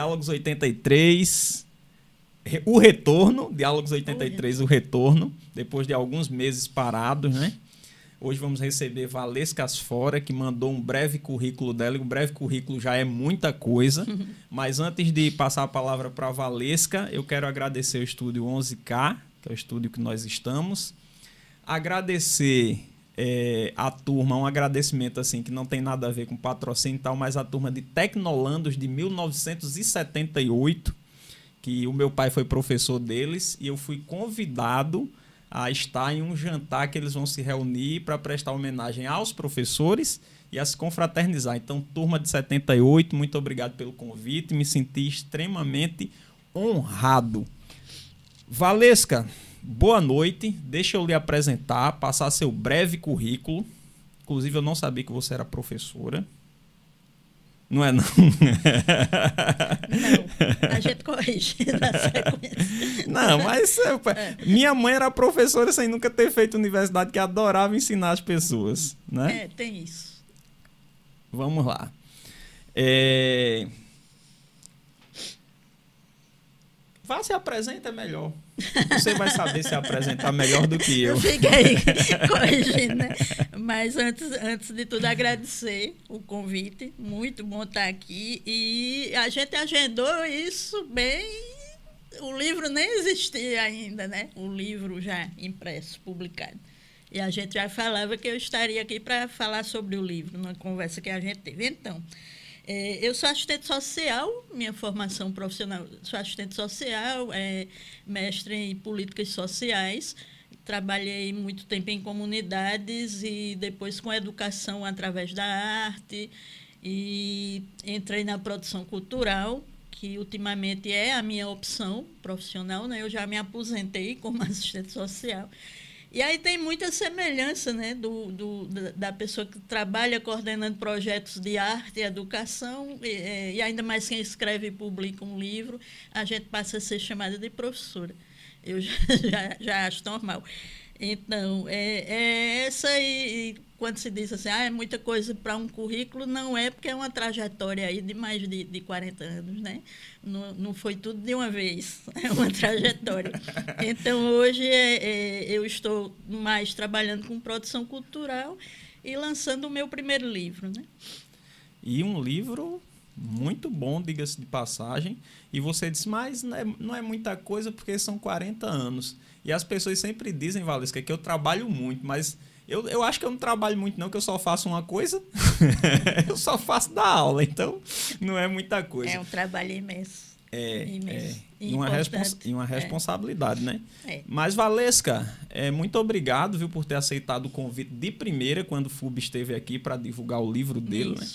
Diálogos 83, o retorno, Diálogos 83, o retorno, depois de alguns meses parados, né? Hoje vamos receber Valesca Asfora, que mandou um breve currículo dela. E um breve currículo já é muita coisa. Mas antes de passar a palavra para a Valesca, eu quero agradecer o estúdio 11K, que é o estúdio que nós estamos. Agradecer é, a turma, um agradecimento assim que não tem nada a ver com patrocínio e tal, mas a turma de Tecnolandos de 1978, que o meu pai foi professor deles e eu fui convidado a estar em um jantar que eles vão se reunir para prestar homenagem aos professores e a se confraternizar. Então, turma de 78, muito obrigado pelo convite, me senti extremamente honrado. Valesca, boa noite. Deixa eu lhe apresentar, passar seu breve currículo. Inclusive, eu não sabia que você era professora. Não é não? Não, a gente corrige na sequência. Não, mas é. minha mãe era professora sem nunca ter feito universidade, que adorava ensinar as pessoas, né? É, tem isso. Vamos lá. É... Vá se apresenta melhor. Você vai saber se apresentar melhor do que eu. Eu fiquei corrigindo, né? Mas antes, antes de tudo, agradecer o convite. Muito bom estar aqui. E a gente agendou isso bem. O livro nem existia ainda, né? O livro já impresso, publicado. E a gente já falava que eu estaria aqui para falar sobre o livro, numa conversa que a gente teve. Então, é, eu sou assistente social, minha formação profissional, sou assistente social, é, mestre em políticas sociais. Trabalhei muito tempo em comunidades e depois com educação através da arte. E entrei na produção cultural, que ultimamente é a minha opção profissional. Né? Eu já me aposentei como assistente social. E aí tem muita semelhança né, do, do, da pessoa que trabalha coordenando projetos de arte e educação, e, é, e, ainda mais quem escreve e publica um livro, a gente passa a ser chamada de professora. Eu já, já, já acho normal. Então, é, é essa e, quando se diz assim, ah, é muita coisa para um currículo, não é porque é uma trajetória aí de mais de, de 40 anos, né? Não, não foi tudo de uma vez, é uma trajetória. Então, hoje é, é, eu estou mais trabalhando com produção cultural e lançando o meu primeiro livro, né? E um livro muito bom, diga-se de passagem. E você disse, mas não é, não é muita coisa porque são 40 anos. E as pessoas sempre dizem, Valesca, que eu trabalho muito, mas eu, eu acho que eu não trabalho muito, não, que eu só faço uma coisa. eu só faço da aula, então não é muita coisa. É um trabalho imenso. É, é e uma, respons e uma responsabilidade, é. né? É. Mas, Valesca, é, muito obrigado viu, por ter aceitado o convite de primeira quando o FUB esteve aqui para divulgar o livro dele. Né?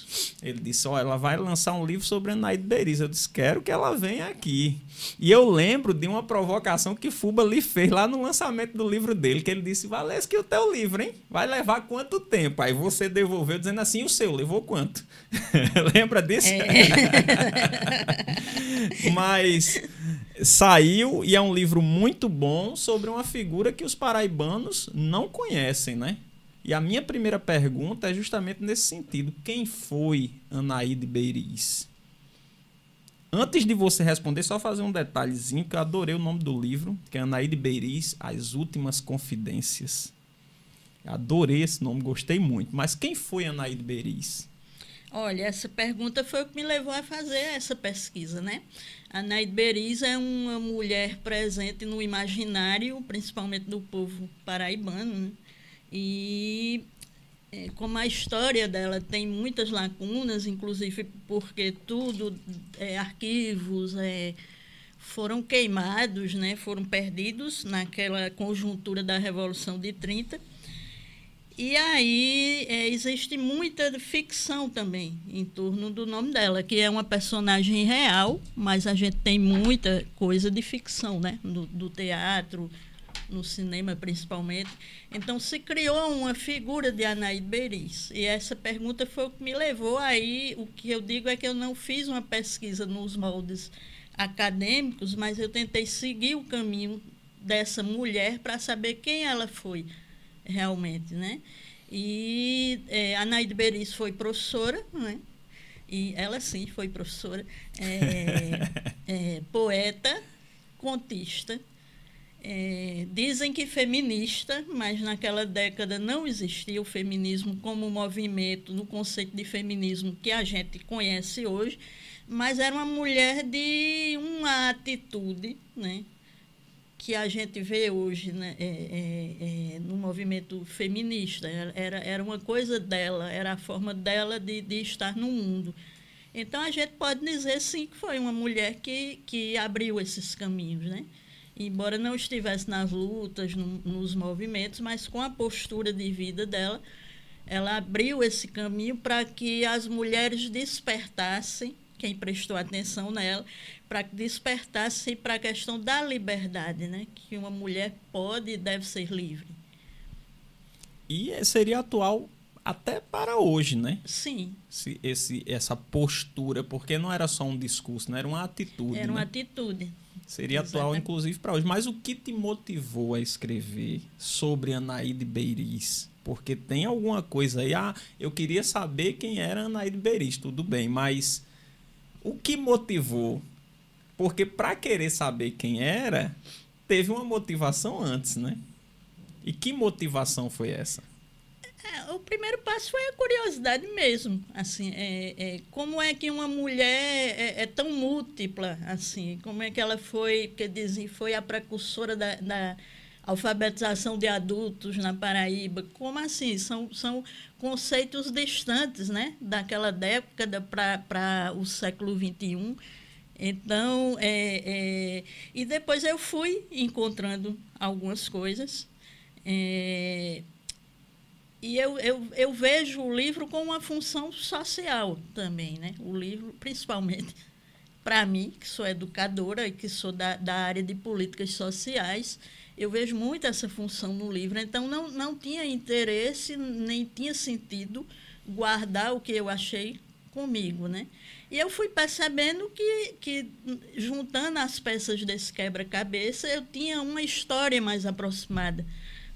Ele disse: Ó, ela vai lançar um livro sobre a Naide Beris. Eu disse: Quero que ela venha aqui. E eu lembro de uma provocação que Fuba lhe fez lá no lançamento do livro dele, que ele disse: Valesca, e o teu livro, hein? Vai levar quanto tempo? Aí você devolveu dizendo assim: o seu levou quanto? Lembra disso? É. Mas saiu e é um livro muito bom sobre uma figura que os paraibanos não conhecem, né? E a minha primeira pergunta é justamente nesse sentido: quem foi Anaíde Beiriz? Antes de você responder, só fazer um detalhezinho que eu adorei o nome do livro, que é Anaíde Beiriz, As Últimas Confidências. Adorei esse nome, gostei muito. Mas quem foi Anaíde Beiriz? Olha, essa pergunta foi o que me levou a fazer essa pesquisa, né? A Naide Beriz é uma mulher presente no imaginário, principalmente do povo paraibano, né? e é, como a história dela tem muitas lacunas, inclusive porque tudo, é, arquivos, é, foram queimados, né? foram perdidos naquela conjuntura da Revolução de 30, e aí é, existe muita ficção também em torno do nome dela, que é uma personagem real, mas a gente tem muita coisa de ficção, né? Do, do teatro, no cinema principalmente. Então se criou uma figura de Anaíde Beris. E essa pergunta foi o que me levou aí. O que eu digo é que eu não fiz uma pesquisa nos moldes acadêmicos, mas eu tentei seguir o caminho dessa mulher para saber quem ela foi realmente, né? E é, a Naide Beris foi professora, né? e ela sim foi professora, é, é, poeta, contista. É, dizem que feminista, mas naquela década não existia o feminismo como movimento no conceito de feminismo que a gente conhece hoje, mas era uma mulher de uma atitude, né? Que a gente vê hoje né, é, é, é, no movimento feminista. Era, era uma coisa dela, era a forma dela de, de estar no mundo. Então, a gente pode dizer, sim, que foi uma mulher que, que abriu esses caminhos, né? Embora não estivesse nas lutas, no, nos movimentos, mas com a postura de vida dela, ela abriu esse caminho para que as mulheres despertassem quem prestou atenção nela, para que despertasse para a questão da liberdade, né? que uma mulher pode e deve ser livre. E seria atual até para hoje, né? Sim. Esse, esse, essa postura, porque não era só um discurso, não era uma atitude. Era né? uma atitude. Seria Exatamente. atual, inclusive, para hoje. Mas o que te motivou a escrever sobre Anaíde Beiriz? Porque tem alguma coisa aí. Ah, eu queria saber quem era Anaíde Beiriz, tudo bem, mas o que motivou? Porque para querer saber quem era, teve uma motivação antes, né? E que motivação foi essa? É, o primeiro passo foi a curiosidade mesmo, assim, é, é, como é que uma mulher é, é, tão múltipla, assim, como é que ela foi, quer dizer, foi a precursora da, da alfabetização de adultos na Paraíba, como assim? São, são conceitos distantes né? daquela década para o século XXI. Então, é, é, e depois eu fui encontrando algumas coisas. É, e eu, eu, eu vejo o livro com uma função social também, né? O livro, principalmente para mim, que sou educadora e que sou da, da área de políticas sociais, eu vejo muito essa função no livro. Então, não, não tinha interesse, nem tinha sentido guardar o que eu achei comigo, né? E eu fui percebendo que, que juntando as peças desse quebra-cabeça, eu tinha uma história mais aproximada.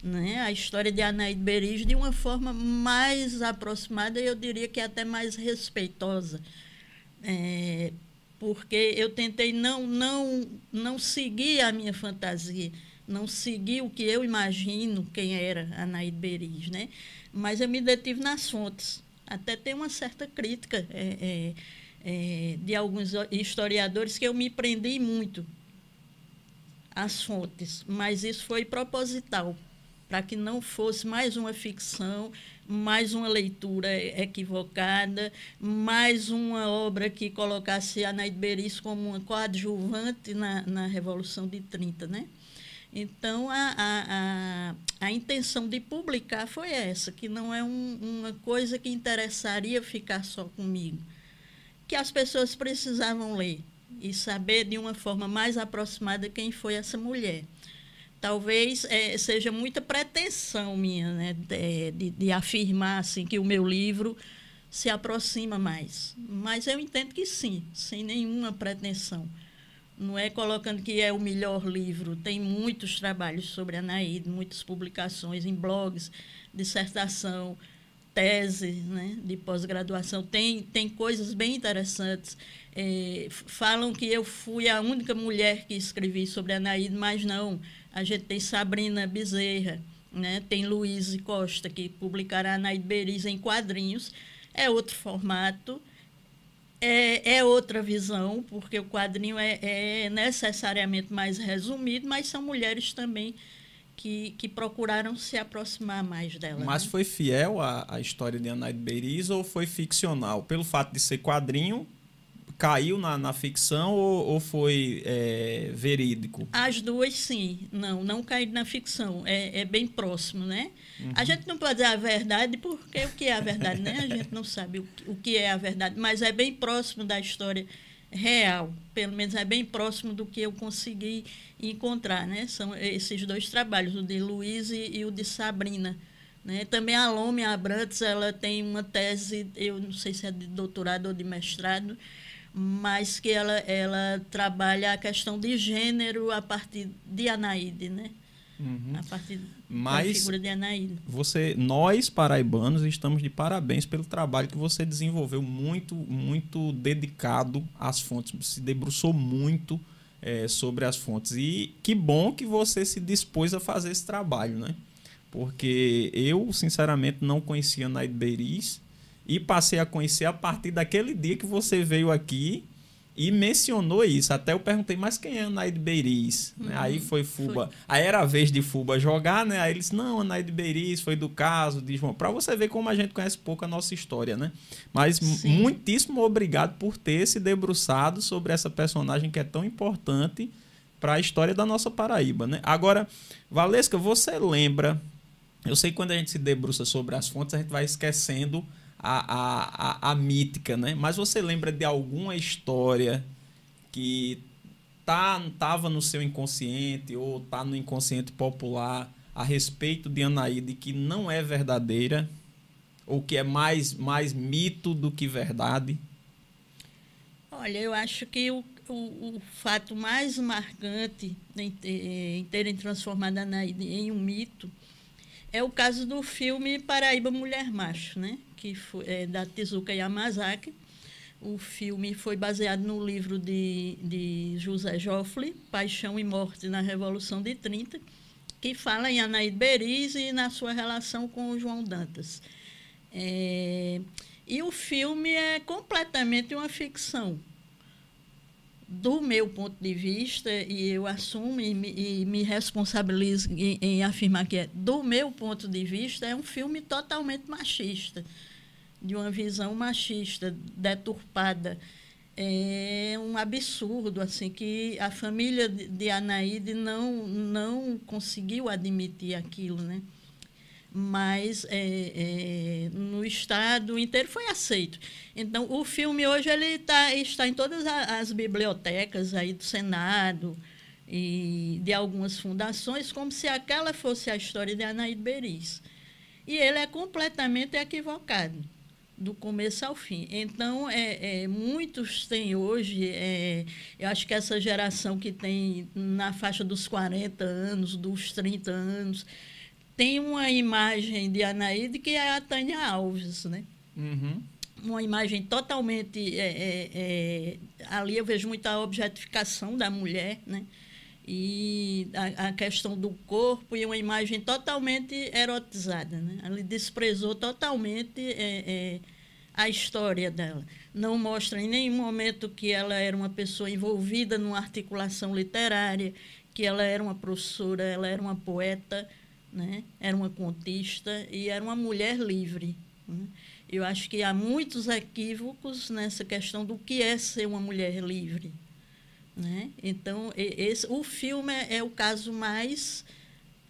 Né? A história de Anaíde Beris de uma forma mais aproximada, eu diria que até mais respeitosa. É, porque eu tentei não, não, não seguir a minha fantasia não segui o que eu imagino quem era Anaíde Beris, né? Mas eu me detive nas fontes. Até tem uma certa crítica é, é, é, de alguns historiadores que eu me prendi muito às fontes, mas isso foi proposital, para que não fosse mais uma ficção, mais uma leitura equivocada, mais uma obra que colocasse Anaíde Beris como uma coadjuvante na, na Revolução de 30, né? Então, a, a, a, a, intenção de publicar foi essa, que não é um, uma coisa que interessaria ficar só comigo. Que as pessoas precisavam ler e saber de uma forma mais aproximada quem foi essa mulher. Talvez é, seja muita pretensão minha né, de, de, de afirmar assim, que o meu livro se aproxima mais. Mas eu entendo que sim, sem nenhuma pretensão não é colocando que é o melhor livro. Tem muitos trabalhos sobre a Naíde, muitas publicações em blogs, dissertação, tese né, de pós-graduação. Tem, tem coisas bem interessantes. É, falam que eu fui a única mulher que escrevi sobre a Naíde, mas não. A gente tem Sabrina Bezerra, né, tem Luiz Costa, que publicará a Naíde Beriz em quadrinhos. É outro formato é, é outra visão, porque o quadrinho é, é necessariamente mais resumido, mas são mulheres também que, que, procuraram se aproximar mais dela. Mas né? foi fiel à, à história de Anaide Beiriz ou foi ficcional? Pelo fato de ser quadrinho, caiu na, na ficção ou, ou foi é, verídico? As duas, sim. Não, não caiu na ficção. É, é bem próximo, né? Uhum. A gente não pode dizer a verdade, porque o que é a verdade, né? A gente não sabe o, o que é a verdade, mas é bem próximo da história real. Pelo menos é bem próximo do que eu consegui encontrar, né? São esses dois trabalhos, o de Luiz e, e o de Sabrina. Né? Também a Lome Abrantes, ela tem uma tese, eu não sei se é de doutorado ou de mestrado, mas que ela, ela trabalha a questão de gênero a partir de Anaíde, né? Uhum. A partir Mas da figura de Anaída. Você, nós, paraibanos, estamos de parabéns pelo trabalho que você desenvolveu muito, muito dedicado às fontes. Se debruçou muito é, sobre as fontes. E que bom que você se dispôs a fazer esse trabalho, né? Porque eu, sinceramente, não conhecia Naide Beris e passei a conhecer a partir daquele dia que você veio aqui e mencionou isso. Até eu perguntei, mas quem é Anaide Beiriz? Uhum, aí foi Fuba. Foi. Aí era a vez de Fuba jogar, né? Aí eles, não, Anaide Beiriz foi do caso de João. Pra você ver como a gente conhece pouco a nossa história, né? Mas Sim. muitíssimo obrigado por ter se debruçado sobre essa personagem que é tão importante para a história da nossa Paraíba, né? Agora, Valesca, você lembra? Eu sei que quando a gente se debruça sobre as fontes, a gente vai esquecendo a, a, a, a mítica, né? Mas você lembra de alguma história que tá tava no seu inconsciente ou tá no inconsciente popular a respeito de Anaíde que não é verdadeira ou que é mais mais mito do que verdade? Olha, eu acho que o, o, o fato mais marcante em, em terem transformado a Anaíde em um mito é o caso do filme Paraíba Mulher Macho, né? que foi, é, da Tezuka Yamazaki. O filme foi baseado no livro de, de José Joffre, Paixão e Morte na Revolução de 30, que fala em Anaíde Beriz e na sua relação com o João Dantas. É, e o filme é completamente uma ficção do meu ponto de vista, e eu assumo e me, e me responsabilizo em, em, afirmar que é do meu ponto de vista, é um filme totalmente machista, de uma visão machista, deturpada. É um absurdo, assim, que a família de Anaíde não, não conseguiu admitir aquilo, né? Mas é, é, no estado inteiro foi aceito. Então, o filme hoje ele tá, está em todas as bibliotecas aí do Senado e de algumas fundações, como se aquela fosse a história de Anaíde Beris. E ele é completamente equivocado, do começo ao fim. Então, é, é muitos têm hoje, é, eu acho que essa geração que tem na faixa dos 40 anos, dos 30 anos, tem uma imagem de Anaíde que é a Tânia Alves, né? Uhum. Uma imagem totalmente. É, é, é, ali eu vejo muita objetificação da mulher, né? E a, a, questão do corpo e uma imagem totalmente erotizada, né? Ali desprezou totalmente é, é, a história dela. Não mostra em nenhum momento que ela era uma pessoa envolvida numa articulação literária, que ela era uma professora, ela era uma poeta né? era uma contista e era uma mulher livre. Né? Eu acho que há muitos equívocos nessa questão do que é ser uma mulher livre. Né? Então, esse, o filme é, é o caso mais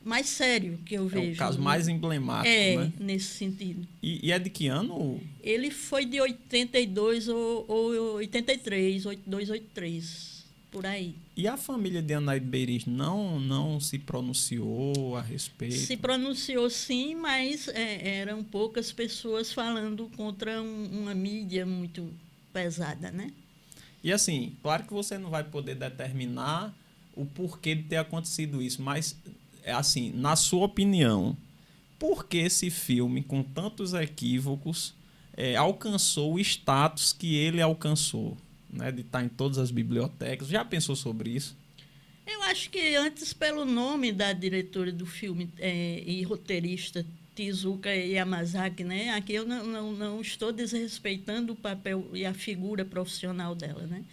mais sério que eu vejo. É o caso mais emblemático, é, né? nesse sentido. E, e, é de que ano? Ele foi de 82 ou, ou 83, 82, 83 por aí. E a família de Anaide Beiriz não, não se pronunciou a respeito? Se pronunciou sim, mas é, eram poucas pessoas falando contra um, uma mídia muito pesada, né? E assim, claro que você não vai poder determinar o porquê de ter acontecido isso, mas é assim, na sua opinião, por que esse filme, com tantos equívocos, é, alcançou o status que ele alcançou? Né, de estar em todas as bibliotecas. Já pensou sobre isso? Eu acho que antes, pelo nome da diretora do filme é, e roteirista Tizuka Yamazaki, né? Aqui eu não, não, não, estou desrespeitando o papel e a figura profissional dela, né?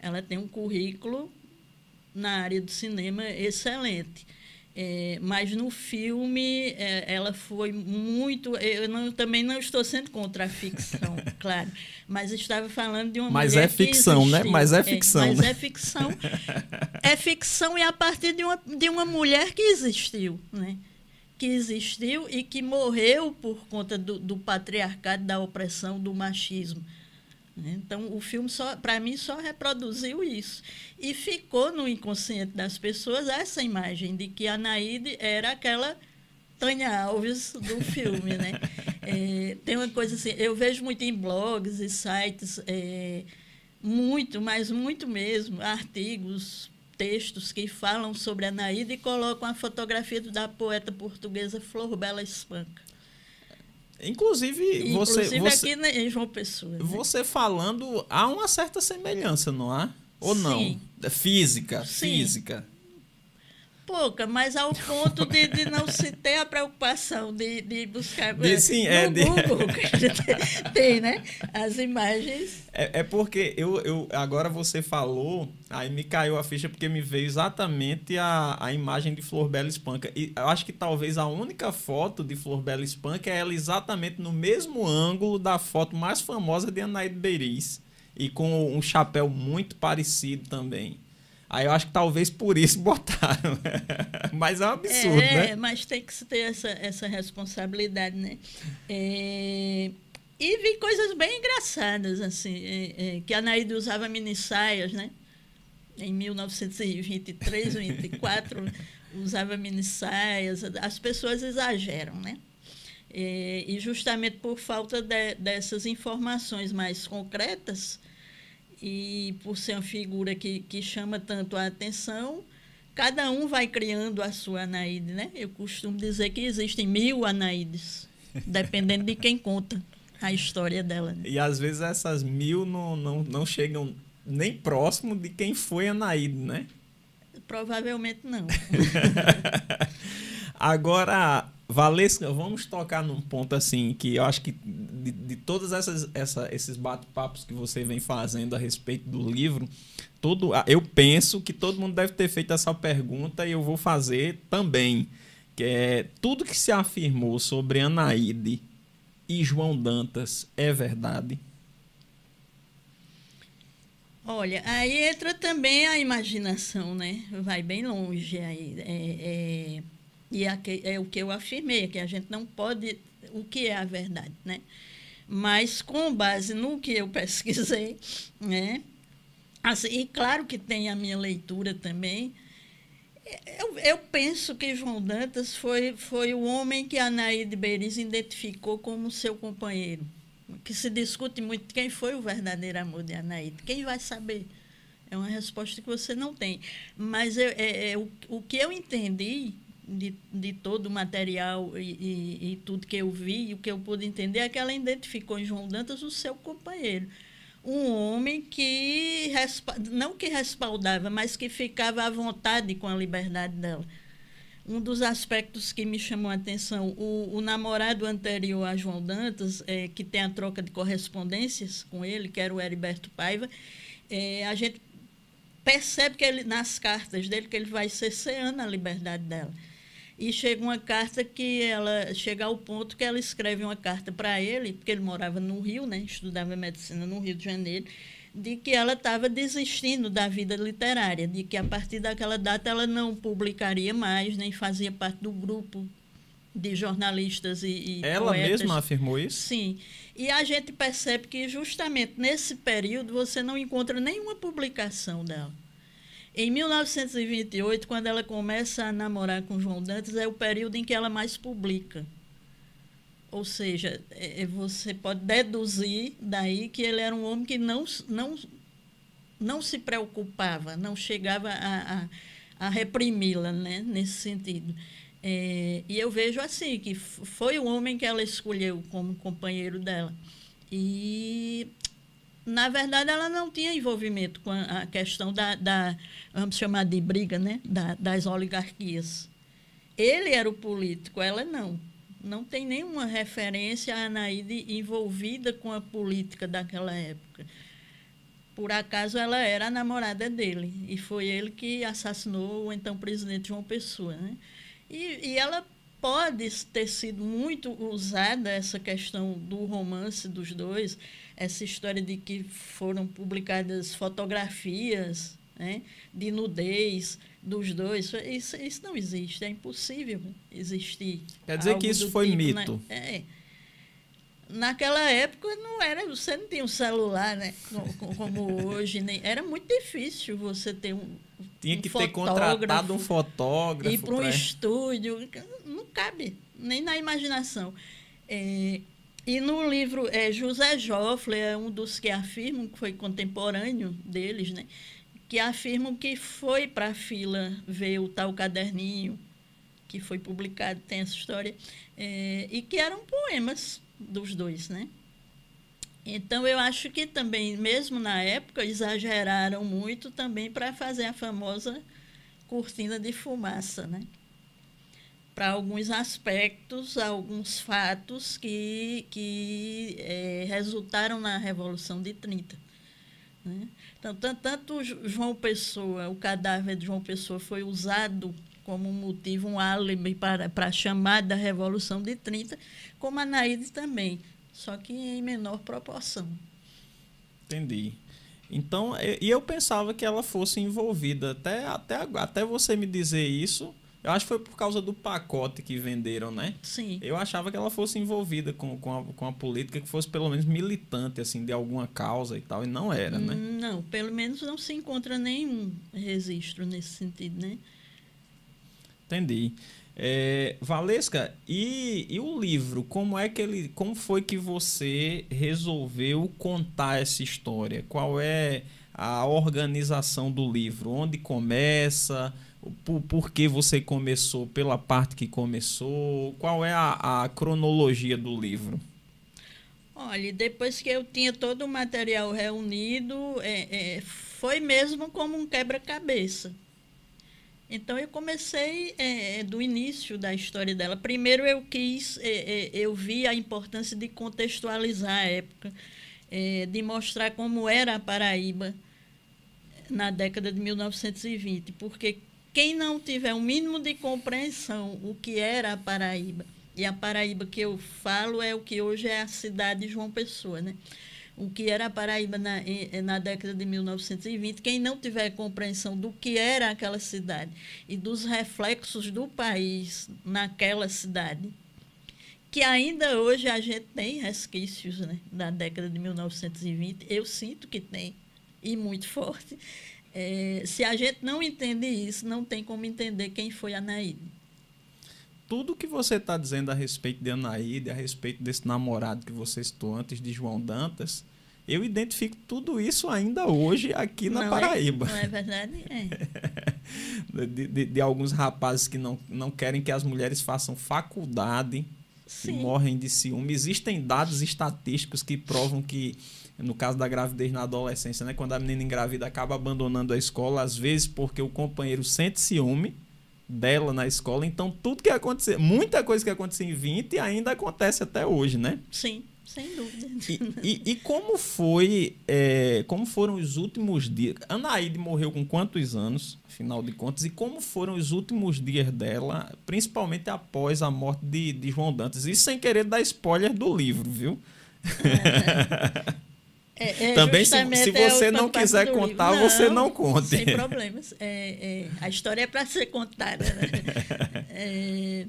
Ela tem um currículo na área do cinema excelente. É, mas no filme é, ela foi muito. Eu não, também não estou sendo contra a ficção, claro. Mas estava falando de uma mas mulher. É ficção, né? Mas é ficção, é, Mas né? é ficção. é ficção e a partir de uma, de uma mulher que existiu, né? Que existiu e que morreu por conta do, do patriarcado, da opressão, do machismo. Então, o filme, para mim, só reproduziu isso. E ficou no inconsciente das pessoas essa imagem de que a Naide era aquela Tânia Alves do filme. Né? É, tem uma coisa assim, eu vejo muito em blogs e sites, é, muito, mas muito mesmo, artigos textos que falam sobre a Naída e colocam a fotografia da poeta portuguesa Flor Bela Espanca. Inclusive, você, Inclusive você, aqui em João Pessoa. né? você falando, há uma certa semelhança, não há? Ou não? Sim. Física, Sim. física. Pouca, mas ao ponto de, de não se ter a preocupação de, de buscar. De- sim, no é, de- Google, tem, tem, né? As imagens. É, é porque eu, eu agora você falou, aí me caiu a ficha porque me veio exatamente a, a imagem de Flor Bela Espanca. E eu acho que talvez a única foto de Flor Bela Espanca é ela exatamente no mesmo ângulo da foto mais famosa de Anaíde Beiriz. E com um chapéu muito parecido também. Aí eu acho que talvez por isso botaram. Mas é um absurdo, é, né? mas tem que se ter essa, essa responsabilidade, né? É, e vi coisas bem engraçadas, assim, é, é, que a Naída usava mini saias, né? Em 1923, 24, usava mini saias. As pessoas exageram, né? É, e justamente por falta de- dessas informações mais concretas e por ser uma figura que, que chama tanto a atenção, cada um vai criando a sua Anaíde, né? Eu costumo dizer que existem mil Anaídes, dependendo de quem conta a história dela. né? E às vezes essas mil não, não, não chegam nem próximo de quem foi Anaíde, né? Provavelmente não. Agora, Valesca, vamos tocar num ponto assim que eu acho que de, de todos essas, essa, esses bate-papos que você vem fazendo a respeito do livro, todo, eu penso que todo mundo deve ter feito essa pergunta e eu vou fazer também. Que é tudo que se afirmou sobre Anaíde e João Dantas é verdade? Olha, aí entra também a imaginação, né? Vai bem longe aí. É, é, e é, é o que eu afirmei, que a gente não pode. O que é a verdade, né? Mas com base no que eu pesquisei, né? Assim, e claro que tem a minha leitura também. Eu, eu penso que João Dantas foi, foi o homem que a Naíde Beiriz identificou como seu companheiro. Que se discute muito quem foi o verdadeiro amor de Anaíde. Quem vai saber? É uma resposta que você não tem. Mas eu- é, é o, o que eu entendi de, de todo o material e, e- e tudo que eu vi, e o que eu pude entender é que ela identificou em João Dantas o seu companheiro. Um homem que, não que respaldava, mas que ficava à vontade com a liberdade dela. Um dos aspectos que me chamou a atenção, o, o namorado anterior a João Dantas, é, que tem a troca de correspondências com ele, que era o Heriberto Paiva, é, a gente percebe que ele, nas cartas dele que ele vai cerceando a liberdade dela. E chega uma carta que ela chega ao ponto que ela escreve uma carta para ele, porque ele morava no Rio, né, estudava medicina no Rio de Janeiro, de que ela estava desistindo da vida literária, de que a partir daquela data ela não publicaria mais, nem fazia parte do grupo de jornalistas e, e Ela poetas. mesma afirmou isso? Sim. E a gente percebe que justamente nesse período você não encontra nenhuma publicação dela. Em 1928, quando ela começa a namorar com João Dantas, é o período em que ela mais publica. Ou seja, é- é- você pode deduzir daí que ele era um homem que não, não, não se preocupava, não chegava a, a, a reprimi-la né, nesse sentido. É, e eu vejo assim, que foi o homem que ela escolheu como companheiro dela. E, na verdade, ela não tinha envolvimento com a, questão da, da, vamos chamar de briga, né, da, das oligarquias. Ele era o político, ela não. Não tem nenhuma referência a Anaíde envolvida com a política daquela época. Por acaso ela era a namorada dele e foi ele que assassinou o então presidente João Pessoa. Né? E, e ela pode ter sido muito usada, essa questão do romance dos dois, essa história de que foram publicadas fotografias né, de nudez dos dois. Isso, isso não existe, é impossível existir. Quer dizer que isso foi tipo, né? mito. É. Naquela época não era, você não tinha um celular, né? Como, como hoje, nem, era muito difícil você ter um. Tinha um que ter contratado um fotógrafo. Ir para um pra- estúdio, não cabe, nem na imaginação. É, e no livro, é, José Joffre é um dos que afirmam que foi contemporâneo deles, né? que afirmam que foi para a fila ver o tal caderninho que foi publicado, tem essa história, é, e que eram poemas dos dois, né? Então, eu acho que também, mesmo na época, exageraram muito também para fazer a famosa cortina de fumaça, né? Para alguns aspectos, alguns fatos que, que é, resultaram na Revolução de 30. Né? Então, tanto João Pessoa, o cadáver de João Pessoa foi usado como motivo, um álibi para, para a chamada Revolução de 30, como a Naide também só que em menor proporção. Entendi. Então, e eu pensava que ela fosse envolvida. Até, até, até você me dizer isso, eu acho que foi por causa do pacote que venderam, né? Sim. Eu achava que ela fosse envolvida com, com, a, com a política, que fosse pelo menos militante, assim, de alguma causa e tal, e não era, né? Não, pelo menos não se encontra nenhum registro nesse sentido, né? Entendi. É, Valesca, e, e, o livro? Como é que ele, como foi que você resolveu contar essa história? Qual é a organização do livro? Onde começa? Por, por que você começou pela parte que começou? Qual é a, a cronologia do livro? Olha, depois que eu tinha todo o material reunido, é, é, foi mesmo como um quebra-cabeça então eu comecei é, do início da história dela. Primeiro eu quis, é, é, eu vi a importância de contextualizar a época, é, de mostrar como era a Paraíba na década de 1920, porque quem não tiver o um mínimo de compreensão o que era a Paraíba, e a Paraíba que eu falo é o que hoje é a cidade de João Pessoa, né? o que era a Paraíba na, na década de 1920, quem não tiver compreensão do que era aquela cidade e dos reflexos do país naquela cidade, que ainda hoje a gente tem resquícios né, da década de 1920, eu sinto que tem, e muito forte. É, se a gente não entende isso, não tem como entender quem foi a Naíde. Tudo que você está dizendo a respeito de Anaíde, a respeito desse namorado que você citou antes de João Dantas, eu identifico tudo isso ainda hoje aqui na não é? Paraíba. É, não é verdade? É. de, de, de, alguns rapazes que não, não querem que as mulheres façam faculdade Sim. e morrem de ciúme. Existem dados estatísticos que provam que, no caso da gravidez na adolescência, né, quando a menina engravida acaba abandonando a escola, às vezes porque o companheiro sente ciúme dela na escola. Então, tudo que aconteceu, muita coisa que aconteceu em 20 ainda acontece até hoje, né? Sim. Sem dúvida. E, e, e como foi, é, como foram os últimos dias? Anaíde morreu com quantos anos, afinal de contas, e como foram os últimos dias dela, principalmente após a morte de, de João Dantas? Isso sem querer dar spoiler do livro, viu? É, é, Também, se, se é você não quiser contar, não, você não conte. Sem problemas. É, é, a história é para ser contada. Né? É,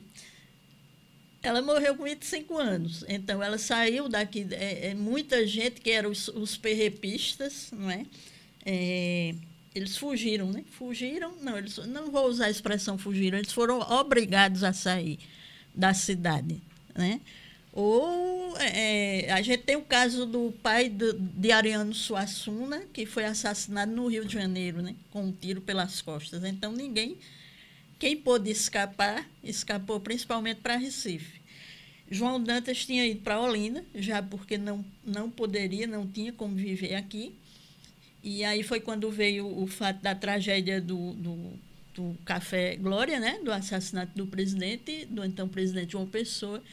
ela morreu com 25 anos. Então, ela saiu daqui. É, é muita gente que eram os, os perrepistas, não é? é? Eles fugiram, né? Fugiram, não, eles não vou usar a expressão fugiram, eles foram obrigados a sair da cidade, né? Ou é, a gente tem o caso do pai do, de Ariano Suassuna, que foi assassinado no Rio de Janeiro, né? Com um tiro pelas costas. Então, ninguém quem pôde escapar, escapou principalmente para Recife. João Dantas tinha ido para Olinda, já porque não, não poderia, não tinha como viver aqui. E aí foi quando veio o fato da tragédia do, do, do Café Glória, né? do assassinato do presidente, do então presidente João Pessoa.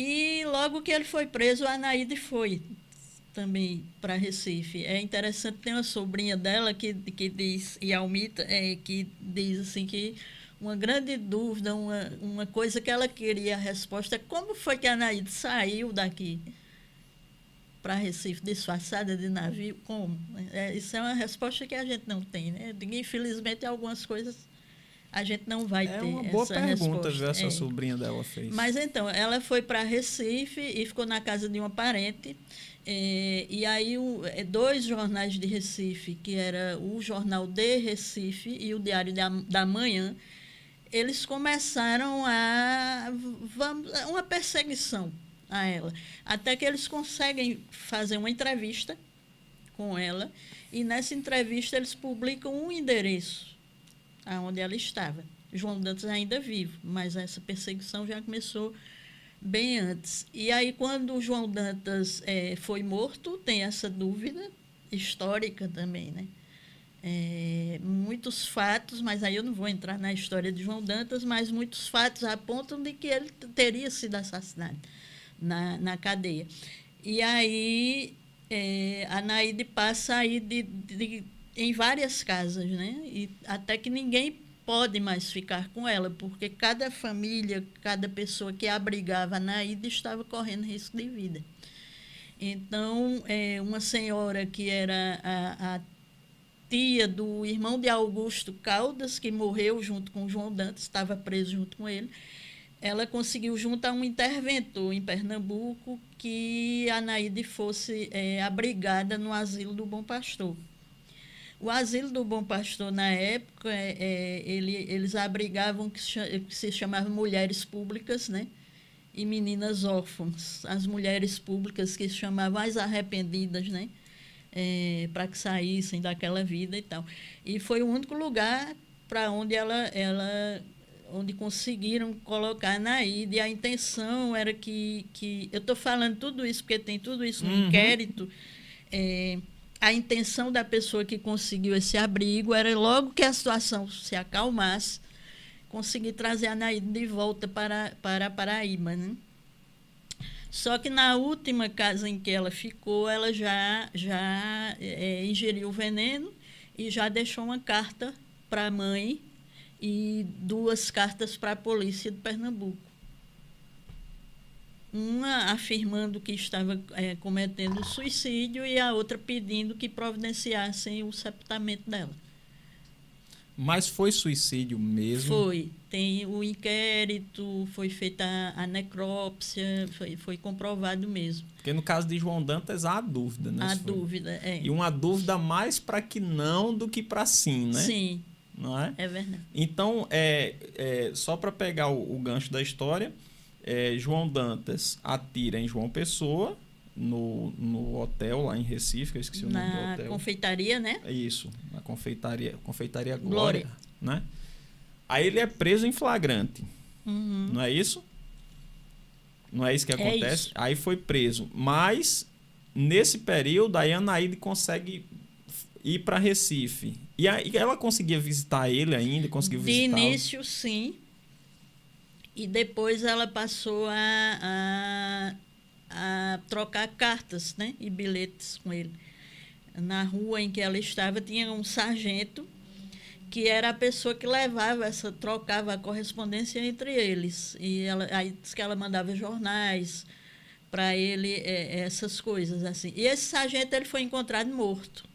E logo que ele foi preso, a Anaíde foi também para Recife. É interessante, tem uma sobrinha dela que, que diz, e Almita, é, que diz assim que uma grande dúvida, uma, uma coisa que ela queria a resposta é como foi que a Anaíde saiu daqui para Recife disfarçada de navio? Como? É, isso é uma resposta que a gente não tem, né? Infelizmente, algumas coisas a gente não vai é ter. É uma boa pergunta, viu, essa é. sobrinha dela fez. Mas então, ela foi para Recife e ficou na casa de uma parente. É, e aí, o, é, dois jornais de Recife, que era o Jornal de Recife e o Diário da, da Manhã, eles começaram a vamos, uma perseguição a ela, até que eles conseguem fazer uma entrevista com ela. E nessa entrevista eles publicam um endereço aonde ela estava. João Dantas ainda vivo, mas essa perseguição já começou bem antes. E aí, quando João Dantas é, foi morto, tem essa dúvida histórica também, né? É, muitos fatos, mas aí eu não vou entrar na história de João Dantas, mas muitos fatos apontam de que ele teria sido assassinado na, na cadeia. E aí é, a Naide passa aí de, de, em várias casas, né? E até que ninguém pode mais ficar com ela, porque cada família, cada pessoa que abrigava a Naide estava correndo risco de vida. Então, é, uma senhora que era a, a tia do irmão de Augusto Caldas, que morreu junto com João Dantas, estava preso junto com ele, ela conseguiu juntar um interventor em Pernambuco que a Naide fosse é, abrigada no asilo do Bom Pastor. O asilo do Bom Pastor, na época, é, é ele, eles abrigavam que que se chamavam mulheres públicas, né? E meninas órfãs. As mulheres públicas que se chamavam as arrependidas, né? É, para que saíssem daquela vida e tal. E foi o único lugar para onde ela, ela onde conseguiram colocar na ida e a intenção era que, que eu estou falando tudo isso porque tem tudo isso no uhum. inquérito é, a intenção da pessoa que conseguiu esse abrigo era logo que a situação se acalmasse conseguir trazer a Naída de volta para, para a Paraíba, né? Só que na última casa em que ela ficou, ela já, já é, ingeriu o veneno e já deixou uma carta para a mãe e duas cartas para a polícia de Pernambuco. Uma afirmando que estava é, cometendo suicídio e a outra pedindo que providenciassem o sepultamento dela. Mas foi suicídio mesmo? Foi. Tem o inquérito, foi feita a, a necrópsia, foi, foi comprovado mesmo. Porque no caso de João Dantas há dúvida, né? Há dúvida, é. E uma dúvida mais para que não do que para sim, né? Sim, não é? É verdade. Então, é, é só para pegar o, o, gancho da história, é, João Dantas atira em João Pessoa, no, no hotel lá em Recife, que eu esqueci o nome do hotel. Na confeitaria, né? É isso, na confeitaria, confeitaria Glória, Glória, né? Aí ele é preso em flagrante, uhum. não é isso? Não é isso que é acontece? É isso. Aí foi preso, mas nesse período a Anaíde consegue ir para Recife. E aí ela conseguia visitar ele ainda, conseguiu visitar. De início, sim. E depois ela passou a, a, a, trocar cartas né? e bilhetes com ele. Na rua em que ela estava, tinha um sargento que era a pessoa que levava essa, trocava a correspondência entre eles. E ela, aí disse que ela mandava jornais para ele, é, essas coisas assim. E esse sargento ele foi encontrado morto.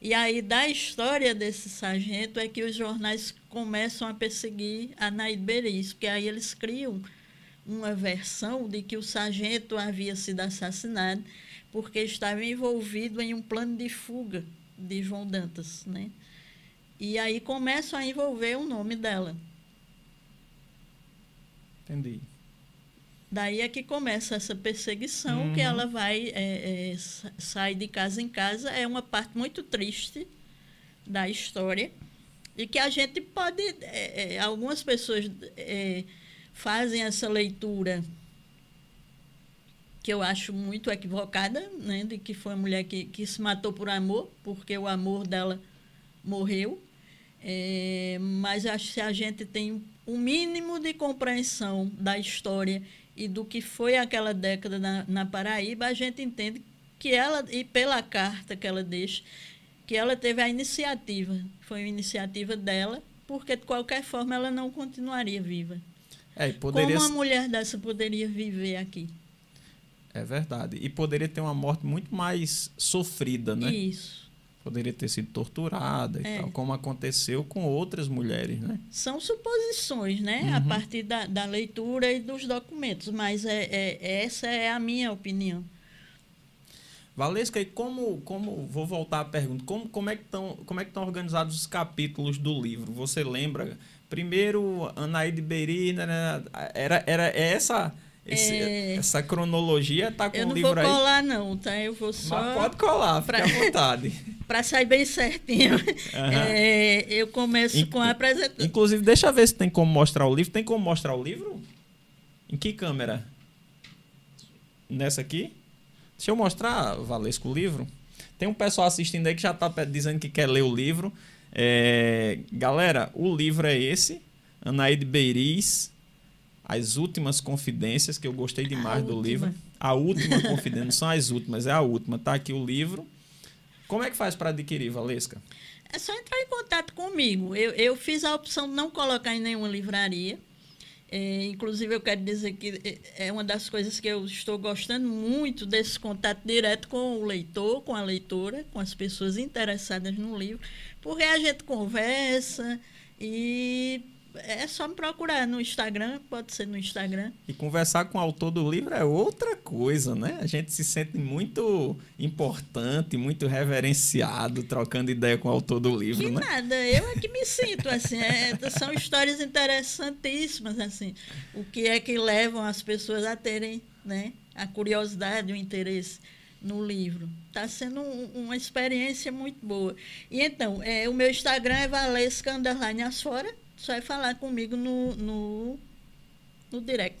E aí, da história desse sargento, é que os jornais começam a perseguir a Naide Beris, porque aí eles criam uma versão de que o sargento havia sido assassinado porque estava envolvido em um plano de fuga de João Dantas, né? E aí começam a envolver o nome dela. Entendi. Daí é que começa essa perseguição, uhum. que ela vai, é, é, sai de casa em casa. É uma parte muito triste da história. E que a gente pode. É, é algumas pessoas é, fazem essa leitura que eu acho muito equivocada, né, de que foi uma mulher que, que se matou por amor, porque o amor dela morreu. É, mas acho que se a gente tem um mínimo de compreensão da história e do que foi aquela década na, na Paraíba, a gente entende que ela, e pela carta que ela deixa, que ela teve a iniciativa, foi uma iniciativa dela, porque de qualquer forma ela não continuaria viva. É, poderia... Como uma mulher dessa poderia viver aqui? É verdade. E poderia ter uma morte muito mais sofrida, né? Isso poderia ter sido torturada e é. tal, como aconteceu com outras mulheres, né? São suposições, né? Uhum. A partir da, da, leitura e dos documentos, mas é, é, essa é a minha opinião. Valesca, e como, como vou voltar à pergunta, como, como é que estão como é que estão organizados os capítulos do livro? Você lembra? Primeiro, Anaíde Beri, né, né, era, era essa Esse, é... Essa cronologia tá com o livro aí. Eu não vou colar não, tá? Eu vou só... Mas pode colar, fica pra... à vontade. Para sair bem certinho. Uhum. É, eu começo com a apresentação. Inclusive, deixa eu ver se tem como mostrar o livro. Tem como mostrar o livro? Em que câmera? Nessa aqui? Deixa eu mostrar, Valesco, o livro. Tem um pessoal assistindo aí que já está dizendo que quer ler o livro. É, galera, o livro é esse. Anaíde Beiriz, As Últimas Confidências, que eu gostei demais a do última. livro. A última confidência, não são as últimas, é a última. Tá aqui o livro. Como é que faz para adquirir, Valesca? É só entrar em contato comigo. Eu, eu fiz a opção de não colocar em nenhuma livraria. É, inclusive, eu quero dizer que é, é uma das coisas que eu estou gostando muito desse contato direto com o leitor, com a leitora, com as pessoas interessadas no livro, porque a gente conversa e é só me procurar no Instagram, pode ser no Instagram. E conversar com o autor do livro é outra coisa, né? A gente se sente muito importante, muito reverenciado, trocando ideia com o autor do livro, que né? nada, eu é que me sinto, assim, é, são histórias interessantíssimas, assim. O que é que levam as pessoas a terem, né, a curiosidade, o interesse no livro. Está sendo um, uma experiência muito boa. E então, é, o meu Instagram é Valesca Underline Asfora, só é falar comigo no, no, no direct.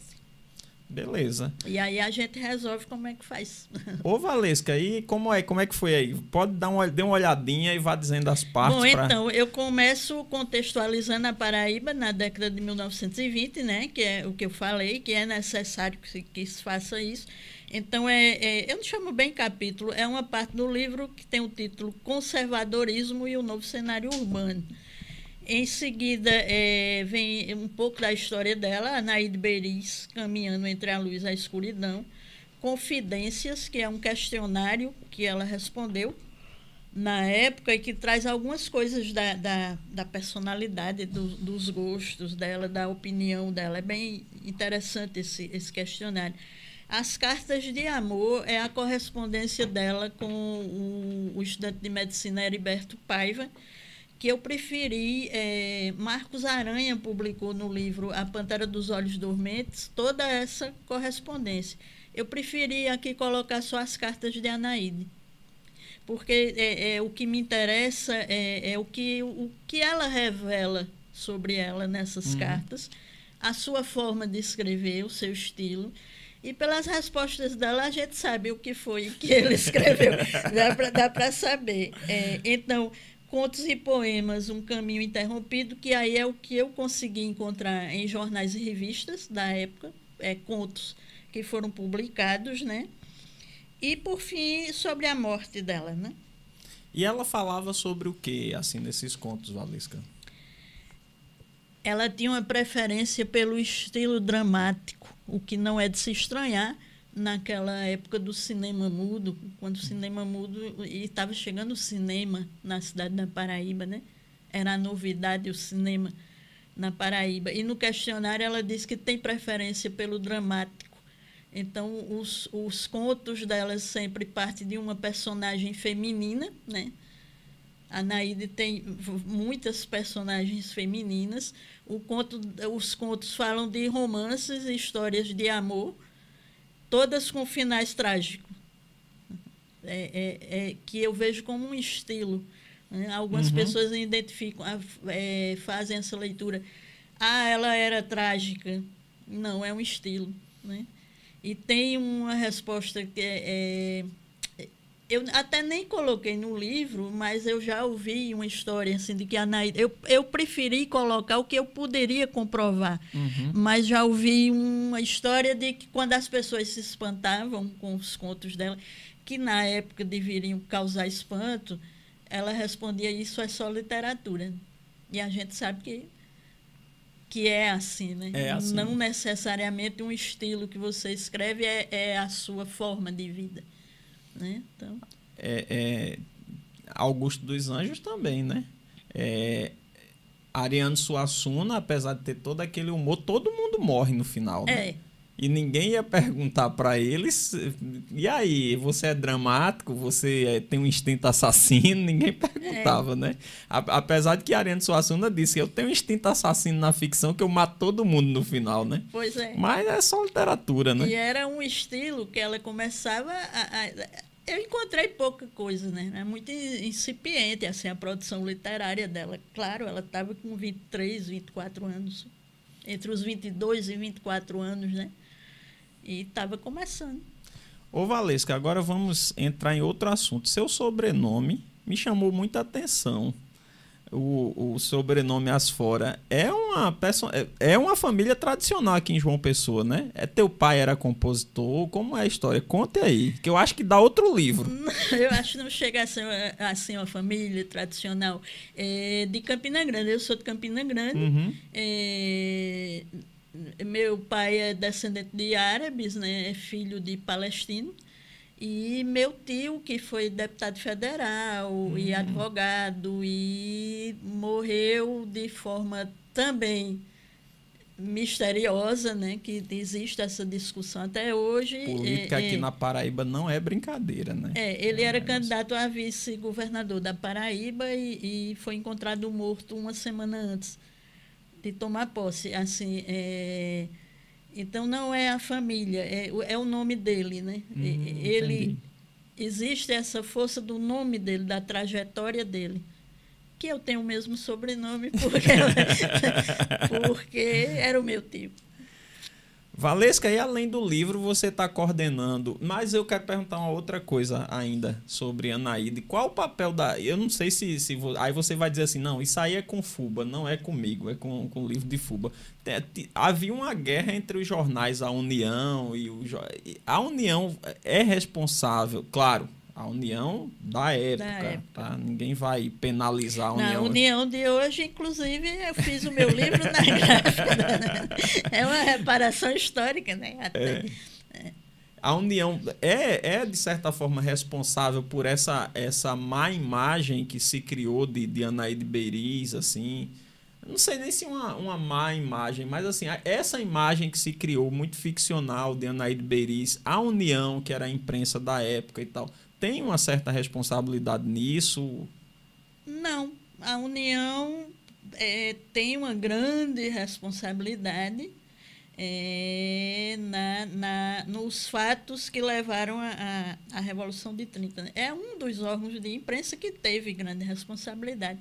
Beleza. E aí a gente resolve como é que faz. Ô, Valesca, e como é, como é que foi aí? Pode dar uma, dar uma olhadinha e vá dizendo as partes. Bom, pra... então, eu começo contextualizando a Paraíba na década de 1920, né? Que é o que eu falei, que é necessário que se, que se faça isso. Então, é, é, eu não chamo bem capítulo, é uma parte do livro que tem o título Conservadorismo e o Novo Cenário Urbano. Em seguida, é, vem um pouco da história dela, a Naide Beris, caminhando entre a luz e a escuridão. Confidências, que é um questionário que ela respondeu na época e que traz algumas coisas da, da, da personalidade, do, dos gostos dela, da opinião dela. É bem interessante esse, esse questionário. As cartas de amor é a correspondência dela com o, o estudante de medicina Heriberto Paiva, que eu preferi. É, Marcos Aranha publicou no livro A Pantera dos Olhos Dormentes toda essa correspondência. Eu preferi aqui colocar só as cartas de Anaíde, porque é, é o que me interessa é, é, o, que, o que ela revela sobre ela nessas uhum. cartas, a sua forma de escrever, o seu estilo. E pelas respostas dela, a gente sabe o que foi que ele escreveu. dá para saber. É, então, Contos e Poemas, Um Caminho Interrompido, que aí é o que eu consegui encontrar em jornais e revistas da época, é, contos que foram publicados, né? E, por fim, sobre a morte dela, né? E ela falava sobre o que, assim, nesses contos, Valesca? Ela tinha uma preferência pelo estilo dramático, o que não é de se estranhar, naquela época do cinema mudo, quando o cinema mudo e estava chegando o cinema na cidade da Paraíba, né? Era a novidade o cinema na Paraíba. E no questionário ela disse que tem preferência pelo dramático. Então os, os contos dela sempre partem de uma personagem feminina, né? A Naide tem muitas personagens femininas. O conto, os contos falam de romances histórias de amor todas com finais trágicos, é, é, é, que eu vejo como um estilo. Né? Algumas uhum. pessoas identificam, é, fazem essa leitura. Ah, ela era trágica. Não, é um estilo. Né? E tem uma resposta que é, é eu até nem coloquei no livro, mas eu já ouvi uma história assim de que a Naide, eu, eu preferi colocar o que eu poderia comprovar, uhum. mas já ouvi uma história de que quando as pessoas se espantavam com os contos dela, que na época deveriam causar espanto, ela respondia isso é só literatura. E a gente sabe que que é assim, né? É assim. Não necessariamente um estilo que você escreve é, é a sua forma de vida. Né? Então... É, é, Augusto dos Anjos também, né? É, Ariano Suassuna, apesar de ter todo aquele humor, todo mundo morre no final, né? É. e ninguém ia perguntar para eles. E aí, você é dramático? Você é, tem um instinto assassino? Ninguém perguntava, é. né? apesar de que Ariane Suassuna disse que eu tenho um instinto assassino na ficção que eu mato todo mundo no final, né? Pois é. Mas é só literatura, né? E era um estilo que ela começava a, a eu encontrei pouca coisa, né? É muito incipiente assim a produção literária dela. Claro, ela estava com 23, 24 anos, entre os 22 e 24 anos, né? E estava começando. Ô Valesca, agora vamos entrar em outro assunto. Seu sobrenome me chamou muita atenção o, o sobrenome Asfora é uma pessoa, é, é uma família tradicional aqui em João Pessoa, né? É teu pai era compositor, como é a história? Conte aí, que eu acho que dá outro livro. Eu acho que não chega a ser assim uma família tradicional é, de Campina Grande. Eu sou de Campina Grande. Uhum. É, meu pai é descendente de árabes, né? É filho de palestino. E meu tio, que foi deputado federal uhum. e advogado, e morreu de forma também misteriosa, né? Que existe essa discussão até hoje. Política é, aqui é, na Paraíba não é brincadeira, né? É, ele é era candidato a vice-governador da Paraíba e, e, foi encontrado morto uma semana antes de tomar posse. Assim, é, então não é a família, é, é o nome dele, né? Hum, ele entendi. existe essa força do nome dele, da trajetória dele. Que eu tenho o mesmo sobrenome porque, porque era o meu tipo. Valesca, e além do livro, você está coordenando. Mas eu quero perguntar uma outra coisa ainda sobre Anaíde. Qual o papel da. Eu não sei se. se aí você vai dizer assim: não, isso aí é com Fuba, não é comigo, é com, com o livro de Fuba. Havia uma guerra entre os jornais, a União e o. A União é responsável, claro, a união da época, da época. Tá? Ninguém vai penalizar a união. Na união de hoje, inclusive, eu fiz o meu livro na gráfica. Né? É uma reparação histórica, né? Até. É. A União é, é, de certa forma, responsável por essa, essa má imagem que se criou de, de Anaíde Beiriz, assim. Não sei nem se uma, uma má imagem, mas assim, essa imagem que se criou, muito ficcional, de Anaíde Beiriz, a União, que era a imprensa da época e tal, tem uma certa responsabilidade nisso? Não. A União é, tem uma grande responsabilidade é, na, na, nos fatos que levaram à Revolução de 30. Né? É um dos órgãos de imprensa que teve grande responsabilidade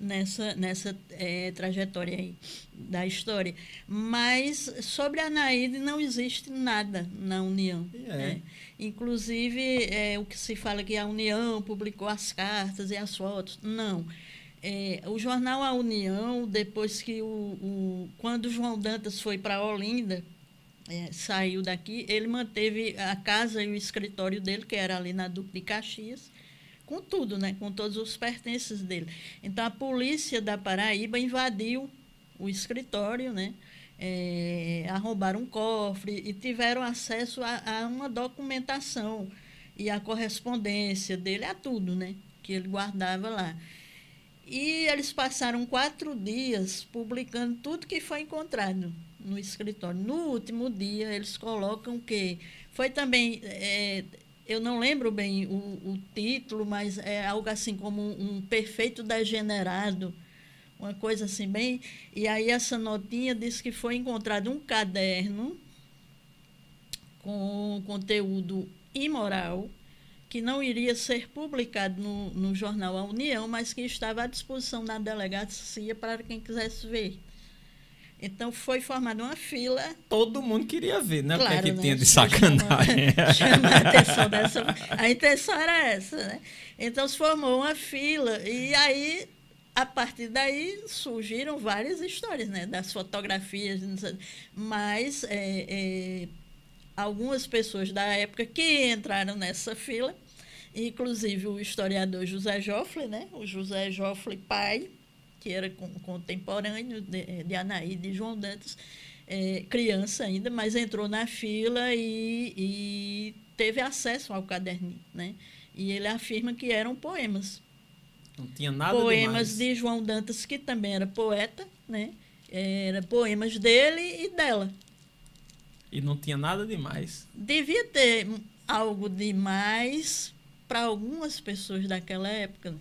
nessa, nessa é, trajetória aí da história. Mas sobre a Anaíde não existe nada na União. É. Né? Inclusive, é, o que se fala que a União publicou as cartas e as fotos. Não. É, o jornal A União, depois que o, o quando João Dantas foi para Olinda, é, saiu daqui, ele manteve a casa e o escritório dele, que era ali na Duque de Caxias, com tudo, né? com todos os pertences dele. Então, a polícia da Paraíba invadiu o escritório, né? É, arrombaram um cofre e tiveram acesso a, a, uma documentação e a correspondência dele, a tudo, né? Que ele guardava lá. E eles passaram quatro dias publicando tudo que foi encontrado no escritório. No último dia, eles colocam que foi também é, eu não lembro bem o, o, título, mas é algo assim como um, um perfeito degenerado, uma coisa assim bem. E aí essa notinha diz que foi encontrado um caderno com conteúdo imoral que não iria ser publicado no, no jornal A União, mas que estava à disposição na delegacia para quem quisesse ver. Então foi formada uma fila. Todo mundo queria ver, né? Claro, o que, é que né? tinha de sacanagem. Chamar, a atenção dessa. A intenção era essa, né? Então se formou uma fila e aí a partir daí surgiram várias histórias, né? Das fotografias, mas é, é, algumas pessoas da época que entraram nessa fila, inclusive o historiador José Joffre, né? O José Joffre pai que era contemporâneo de, de Anaíde e João Dantas, é, criança ainda, mas entrou na fila e, e, teve acesso ao caderninho, né? E ele afirma que eram poemas. Não tinha nada Poemas de João Dantas, que também era poeta, né? Era poemas dele e dela. E não tinha nada demais. Devia ter algo demais para algumas pessoas daquela época. Né?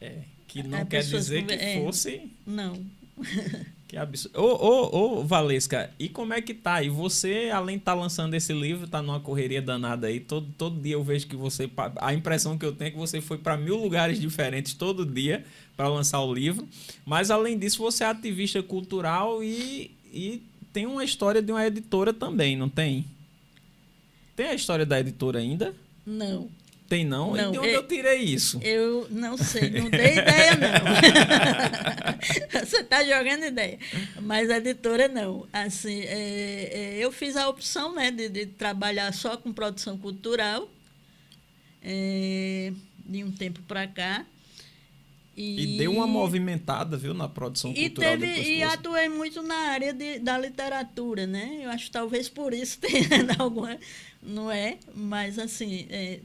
É, que não quer dizer que é, fosse. Não. Que absurdo. Ô, ô, ô, Valesca, e como é que tá? E você, além de estar tá lançando esse livro, tá numa correria danada aí. Todo, todo dia eu vejo que você. A impressão que eu tenho é que você foi para mil lugares diferentes todo dia para lançar o livro. Mas além disso, você é ativista cultural e, e tem uma história de uma editora também, não tem? Tem a história da editora ainda? Não. Tem não? não e de onde eu, eu tirei isso? Eu não sei, não dei ideia, não. Você está jogando ideia. Mas a editora não. Assim, é, é, eu fiz a opção né, de, de, trabalhar só com produção cultural é, de um tempo para cá. E, e, deu uma movimentada, viu, na produção e cultural. Teve, e atuei muito na área de, da literatura, né? Eu acho que talvez por isso tenha alguma. Não é? Mas, assim, é,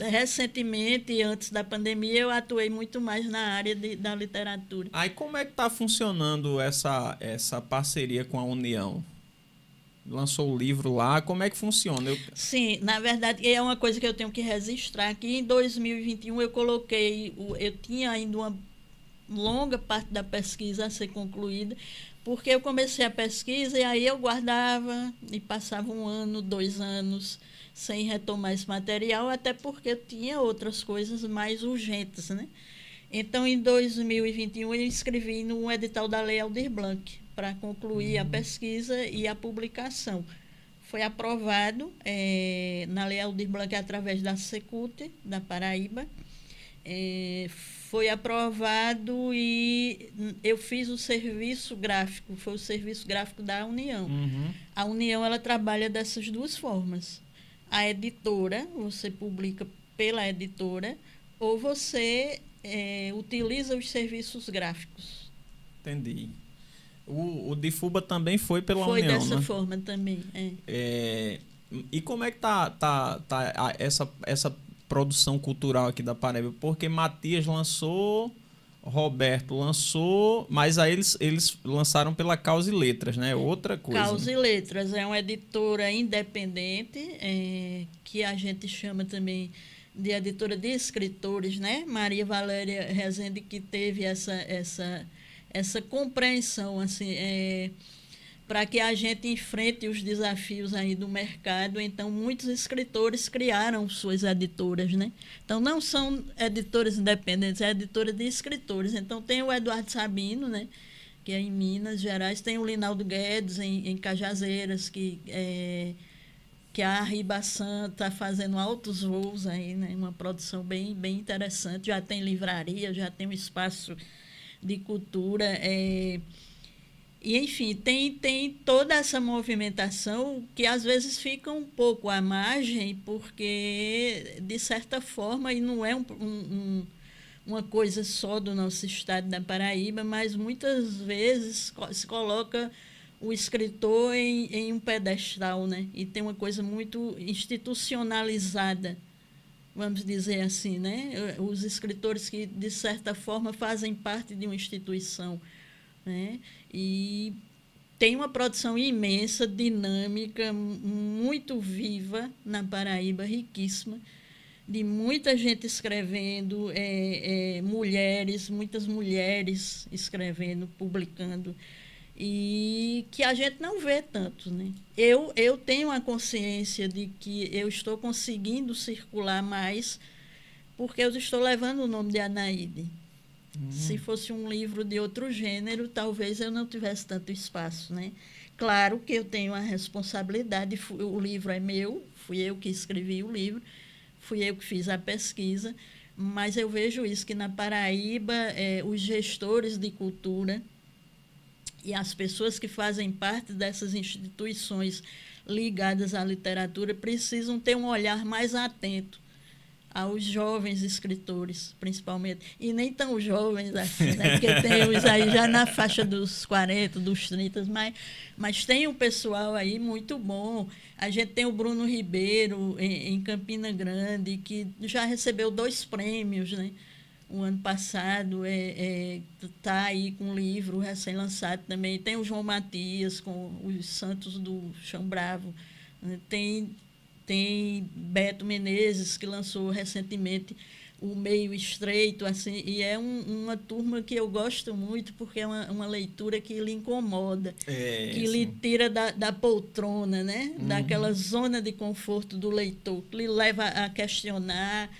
recentemente, antes da pandemia, eu atuei muito mais na área de, da literatura. Aí como é que está funcionando essa, essa parceria com a União? Lançou o livro lá, como é que funciona? Eu... Sim, na verdade, é uma coisa que eu tenho que registrar, que em 2021 eu coloquei, eu tinha ainda uma longa parte da pesquisa a ser concluída, porque eu comecei a pesquisa e aí eu guardava e passava um ano, dois anos sem retomar esse material, até porque tinha outras coisas mais urgentes, né? Então, em 2021, eu escrevi no edital da Lei Aldir Blanc para concluir uhum. a pesquisa e a publicação. Foi aprovado é, na Lei Aldir Blanc através da Secult, da Paraíba. É, foi aprovado e eu fiz o serviço gráfico, foi o serviço gráfico da União. Uhum. A União ela trabalha dessas duas formas a editora, você publica pela editora, ou você é, utiliza os serviços gráficos. Entendi. O, o Difuba também foi pela foi União, Foi dessa né? forma também, é. é. E como é que tá, tá, tá essa, essa produção cultural aqui da Paraíba? Porque Matias lançou Roberto lançou, mas aí eles, eles lançaram pela Causa e Letras, né? Outra coisa. Causa né? e Letras é uma editora independente, é, que a gente chama também de editora de escritores, né? Maria Valéria Rezende, que teve essa, essa, essa compreensão, assim, é, para que a gente enfrente os desafios aí do mercado. Então, muitos escritores criaram suas editoras, né? Então, não são editoras independentes, é editora de escritores. Então, tem o Eduardo Sabino, né? Que é em Minas Gerais. Tem o Linaldo Guedes, em, em Cajazeiras, que é, que a Ribaçan está fazendo altos voos aí, né? Uma produção bem, bem interessante. Já tem livraria, já tem um espaço de cultura. É, e, enfim, tem, tem toda essa movimentação que às vezes fica um pouco à margem, porque, de certa forma, e não é um, um, uma coisa só do nosso estado da Paraíba, mas muitas vezes se coloca o escritor em, em um pedestal, né? E tem uma coisa muito institucionalizada, vamos dizer assim, né? Os escritores que, de certa forma, fazem parte de uma instituição né? E tem uma produção imensa, dinâmica, muito viva na Paraíba, riquíssima, de muita gente escrevendo, é, é, mulheres, muitas mulheres escrevendo, publicando, e que a gente não vê tanto. Né? Eu, eu tenho a consciência de que eu estou conseguindo circular mais porque eu estou levando o nome de Anaíde. Se hum. fosse um livro de outro gênero, talvez eu não tivesse tanto espaço, né? Claro que eu tenho a responsabilidade, o livro é meu, fui eu que escrevi o livro, fui eu que fiz a pesquisa, mas eu vejo isso, que na Paraíba, é, os gestores de cultura e as pessoas que fazem parte dessas instituições ligadas à literatura precisam ter um olhar mais atento aos jovens escritores, principalmente. E nem tão jovens assim, né? Porque tem os aí já na faixa dos 40, dos 30, mas, mas tem um pessoal aí muito bom. A gente tem o Bruno Ribeiro, em, em Campina Grande, que já recebeu dois prêmios, né? o ano passado, é, é, tá aí com um livro recém-lançado também. Tem o João Matias com os Santos do Chão Bravo. Né? Tem, tem Beto Menezes, que lançou recentemente o meio estreito, assim, e é um, uma turma que eu gosto muito, porque é uma, uma leitura que lhe incomoda, é, que sim. lhe tira da, da poltrona, né? Uhum. daquela zona de conforto do leitor, que lhe leva a questionar,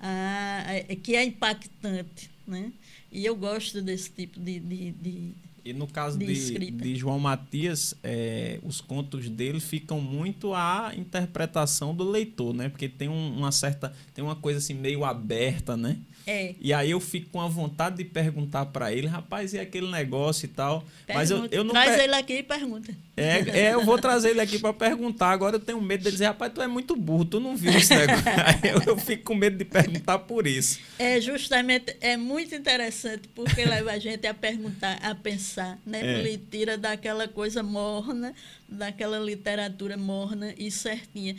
a, a, que é impactante. Né? E eu gosto desse tipo de, de, de e no caso de, de, de João Matias, é, os contos dele ficam muito à interpretação do leitor, né? Porque tem um, uma certa. tem uma coisa assim meio aberta, né? É. E aí eu fico com a vontade de perguntar para ele, rapaz, e aquele negócio e tal. Pergunta. Mas eu, eu não. Traz per... ele aqui e pergunta. É, é eu vou trazer ele aqui para perguntar. Agora eu tenho medo de dizer, rapaz, tu é muito burro, tu não viu negócio. aí eu, eu fico com medo de perguntar por isso. É justamente, é muito interessante, porque leva a gente a perguntar, a pensar, né? É. Ele tira daquela coisa morna, daquela literatura morna e certinha.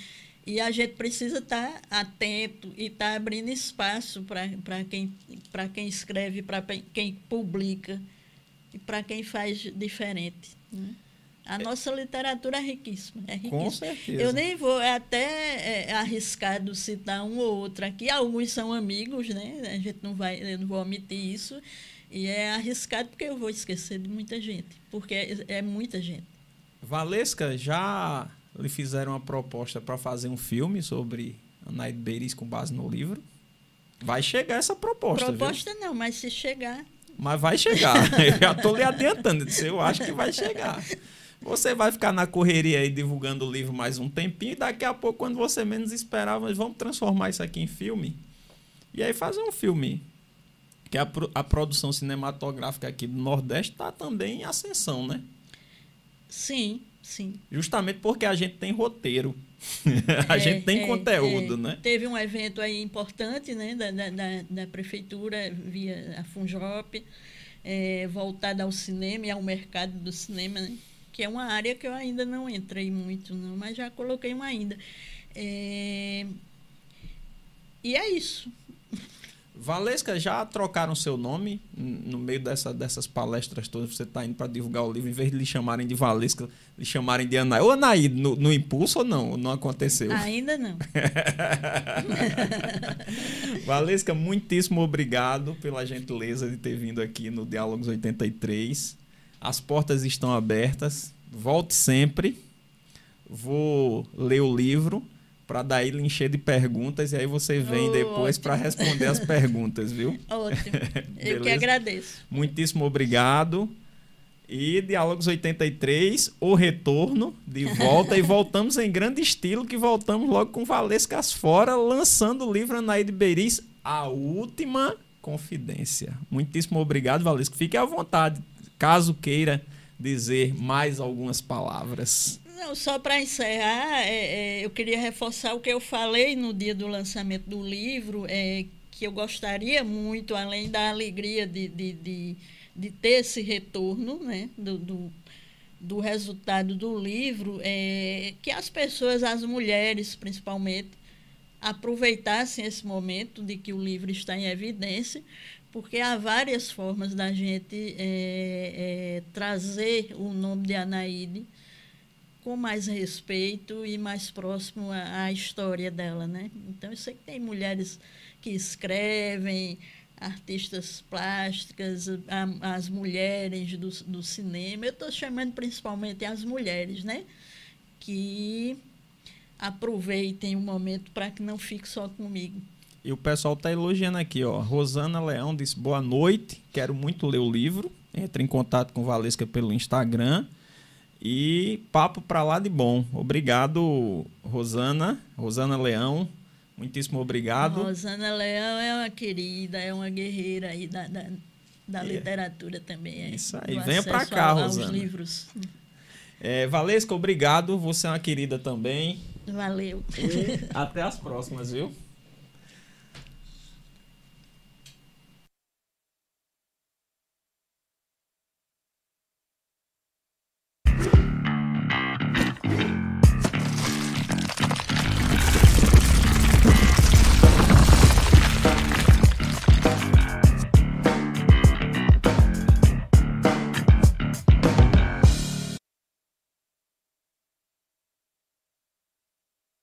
E a gente precisa estar tá atento e estar tá abrindo espaço para quem, quem escreve, para quem publica e para quem faz diferente. Né? A nossa literatura é riquíssima, é riquíssima. Com certeza. Eu nem vou é até é, arriscado citar um ou outro aqui. Alguns são amigos, né? A gente não vai, eu não vou omitir isso. E é arriscado porque eu vou esquecer de muita gente, porque é, é muita gente. Valesca, já lhe fizeram uma proposta para fazer um filme sobre Anaide Beiris com base no livro. Vai chegar essa proposta. Proposta viu? não, mas se chegar. Mas vai chegar. eu já estou lhe adiantando. Eu acho que vai chegar. Você vai ficar na correria aí divulgando o livro mais um tempinho. E daqui a pouco, quando você menos esperar, nós vamos transformar isso aqui em filme. E aí fazer um filme. Que a, a produção cinematográfica aqui do Nordeste está também em ascensão, né? Sim. Sim. Justamente porque a gente tem roteiro. a é, gente tem é, conteúdo, é. né? Teve um evento aí importante, né, da, da, da prefeitura via a Funjop, é, voltada ao cinema e ao mercado do cinema, né? Que é uma área que eu ainda não entrei muito, não, mas já coloquei uma ainda. É, e é isso. Valesca, já trocaram seu nome no meio dessa, dessas palestras todas? Você está indo para divulgar o livro, em vez de lhe chamarem de Valesca, lhe chamarem de Anaí. Ou Anaí, no, no impulso ou não? Não aconteceu? Ainda não. Valesca, muitíssimo obrigado pela gentileza de ter vindo aqui no Diálogos 83. As portas estão abertas. Volte sempre. Vou ler o livro para daí lhe encher de perguntas e aí você vem oh, depois para responder as perguntas, viu? Ótimo. Eu que agradeço. Muitíssimo obrigado. E Diálogos 83, o retorno, de volta, e voltamos em grande estilo, que voltamos logo com Valescas Fora, lançando o livro Anaíde Beiris, A Última Confidência. Muitíssimo obrigado, Valesca. Fique à vontade, caso queira dizer mais algumas palavras. Não, só para encerrar, é, é, eu queria reforçar o que eu falei no dia do lançamento do livro, é, que eu gostaria muito, além da alegria de, de, de, de ter esse retorno né, do, do, do resultado do livro, é, que as pessoas, as mulheres principalmente, aproveitassem esse momento de que o livro está em evidência, porque há várias formas da gente é, é, trazer o nome de Anaíde com mais respeito e mais próximo à, à, história dela, né? Então eu sei que tem mulheres que escrevem, artistas plásticas, a, as mulheres do, do cinema. Eu estou chamando principalmente as mulheres, né? Que aproveitem o momento para que não fique só comigo. E o pessoal está elogiando aqui, ó. Rosana Leão disse boa noite, quero muito ler o livro. Entre em contato com Valesca pelo Instagram. E papo para lá de bom. Obrigado, Rosana. Rosana Leão. Muitíssimo obrigado. Rosana Leão é uma querida, é uma guerreira aí da, da, da é. literatura também. É, Isso aí. Venha para cá, Rosana. Aos livros. É, Valesca, obrigado. Você é uma querida também. Valeu. E até as próximas, viu?